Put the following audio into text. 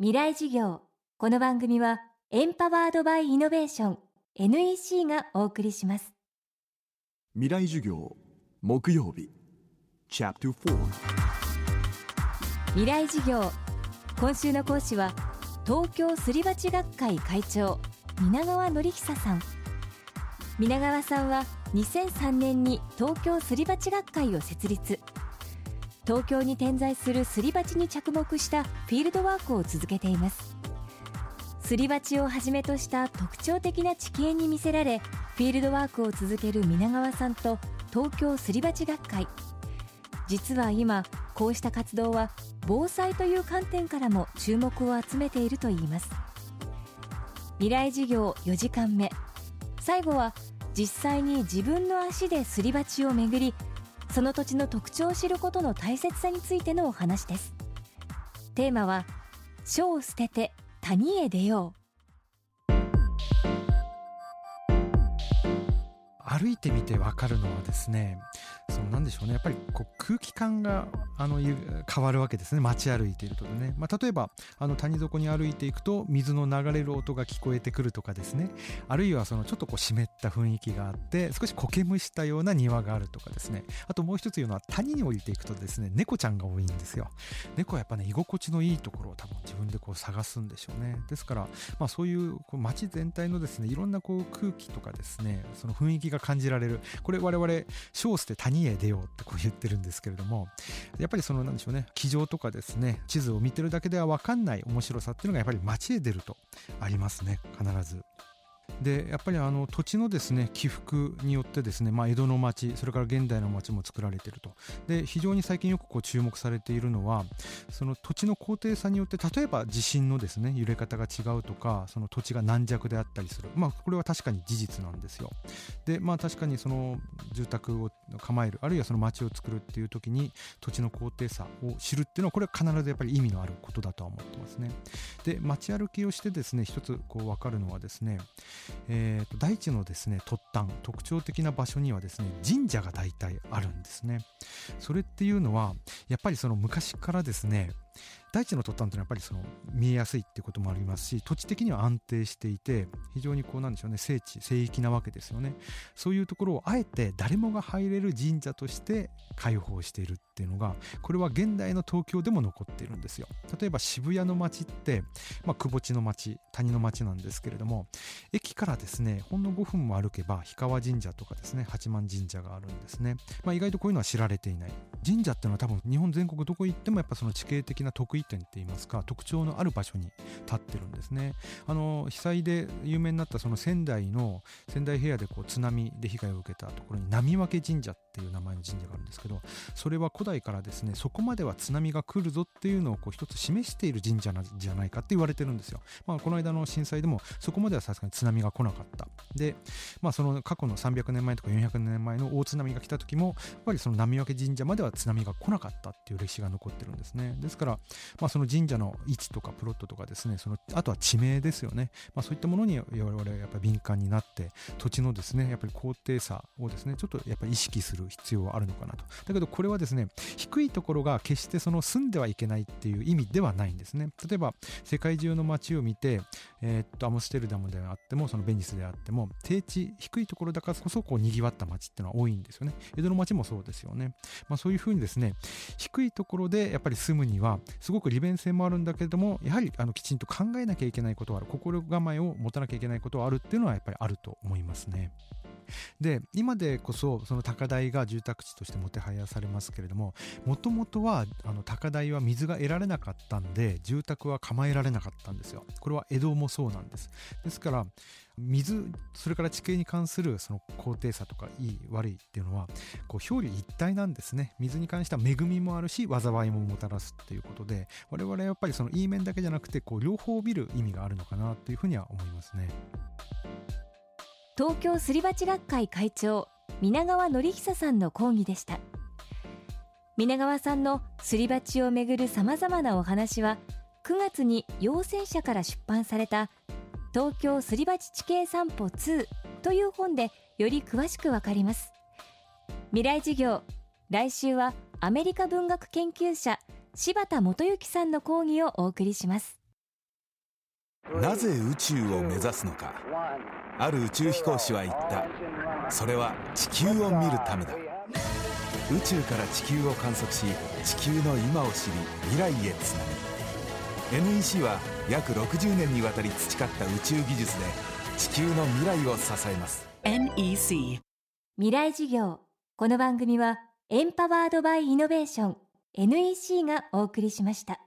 未来事業。この番組はエンパワードバイイノベーション NEC がお送りします。未来授業木曜日チャプター未来事業。今週の講師は東京すり鉢学会会長皆川典久さん。皆川さんは2003年に東京すり鉢学会を設立東京に点在するすり鉢に着目したフィールドワークを続けています。すり鉢をはじめとした特徴的な地形に魅せられフィールドワークを続ける皆川さんと東京すり鉢学会。実は今こうした活動は防災という観点からも注目を集めているといいます。未来事業4時間目。最後は実際に自分の足ですり鉢をめぐりその土地の特徴を知ることの大切さについてのお話です。テーマは書を捨てて谷へ出よう。歩いてみてわかるのはですねなんでしょうね。やっぱりこう空気感があの変わるわけですね。街歩いているとね、まあ、例えばあの谷底に歩いていくと水の流れる音が聞こえてくるとかですね。あるいはそのちょっとこう湿った雰囲気があって少し苔むしたような庭があるとかですね。あともう一つ言うのは谷に降りていくとですね猫ちゃんが多いんですよ。猫はやっぱね居心地のいいところを多分自分でこう探すんでしょうね。ですから、まあ、そういうこう街全体のですねいろんなこう空気とかですねその雰囲気が感じられる。これ我々ショースで谷へ出ようってこう言ってるんですけれどもやっぱりそのなんでしょうね気上とかですね地図を見てるだけではわかんない面白さっていうのがやっぱり街へ出るとありますね必ず。でやっぱりあの土地のですね起伏によってですね、まあ、江戸の町それから現代の町も作られていると。で非常に最近よくこう注目されているのはその土地の高低差によって例えば地震のですね揺れ方が違うとかその土地が軟弱であったりする。まあこれは確かに事実なんですよ。でまあ確かにその住宅を構えるあるいはその町を作るっていう時に土地の高低差を知るっていうのはこれは必ずやっぱり意味のあることだとは思ってますね。で街歩きをしてですね一つこう分かるのはですねえーと、大地のですね突端特徴的な場所にはですね神社が大体あるんですね。それっていうのはやっぱりその昔からですね大地の突端というのはやっぱりその見えやすいっていうこともありますし土地的には安定していて非常にこうなんでしょうね聖地聖域なわけですよね。そういうところをあえて誰もが入れる神社として開放しているっていうのがこれは現代の東京でも残っているんですよ。例えば渋谷の街って、まあ、窪地の街谷の街なんですけれども駅からですねほんの5分も歩けば氷川神社とかですね八幡神社があるんですね、まあ、意外とこういうのは知られていない。神社っていうのは多分日本全国どこ行ってもやっぱその地形的な得意点って言いますか特徴のある場所に立ってるんですね。あの被災で有名になったその仙台の仙台平野でこう津波で被害を受けたところに波分神社っていう名前の神社があるんですけどそれは古代からですねそこまでは津波が来るぞっていうのをこう一つ示している神社なんじゃないかって言われてるんですよ、まあ、この間の震災でもそこまではさすがに津波が来なかった。で、まあ、その過去の300年前とか400年前の大津波が来た時もやっぱりその波分神社までは津波が来なかったっていう歴史が残ってるんですね。ですから、まあ、その神社の位置とかプロットとかですねそのあとは地名ですよね、まあ、そういったものに我々はやっぱり敏感になって土地のですねやっぱり高低差をですねちょっとやっぱり意識する必要はあるのかなと。だけどこれはですね低いところが決してその住んではいけないっていう意味ではないんですね。例えば世界中の街を見て、えー、っとアムステルダムであってもそのベニスであっても低地低いところだからこそこう賑わった街っていうのは多いんですよね。江戸の街もそうですよね、まあ、そういうふうにですね低いところでやっぱり住むにはすごく利便性もあるんだけれどもやはりあのきちんと考えなきゃいけないことはある。心構えを持たなきゃいけないことはあるっていうのはやっぱりあると思いますね。で今でこそその高台が住宅地としてもてはやされますけれどももともとはあの高台は水が得られなかったんで住宅は構えられなかったんですよ。これは江戸もそうなんです。ですから水それから地形に関するその高低差とかいい悪いっていうのはこう表裏一体なんですね。水に関しては恵みもあるし災いももたらすっていうことで我々はやっぱりそのいい面だけじゃなくてこう両方を見る意味があるのかなというふうには思いますね。東京すり鉢学会会長皆川典久さんの講義でした。皆川さんのすり鉢をめぐるさまざまなお話は9月に陽性者から出版された東京すり鉢地形散歩2という本でより詳しくわかります。未来授業来週はアメリカ文学研究者柴田元幸さんの講義をお送りします。なぜ宇宙を目指すのか。ある宇宙飛行士は言った。それは地球を見るためだ。宇宙から地球を観測し地球の今を知り未来へつなぐ。NEC は約60年にわたり培った宇宙技術で地球の未来を支えます。NEC 未来授業。この番組はエンパワードバイイノベーション NEC がお送りしました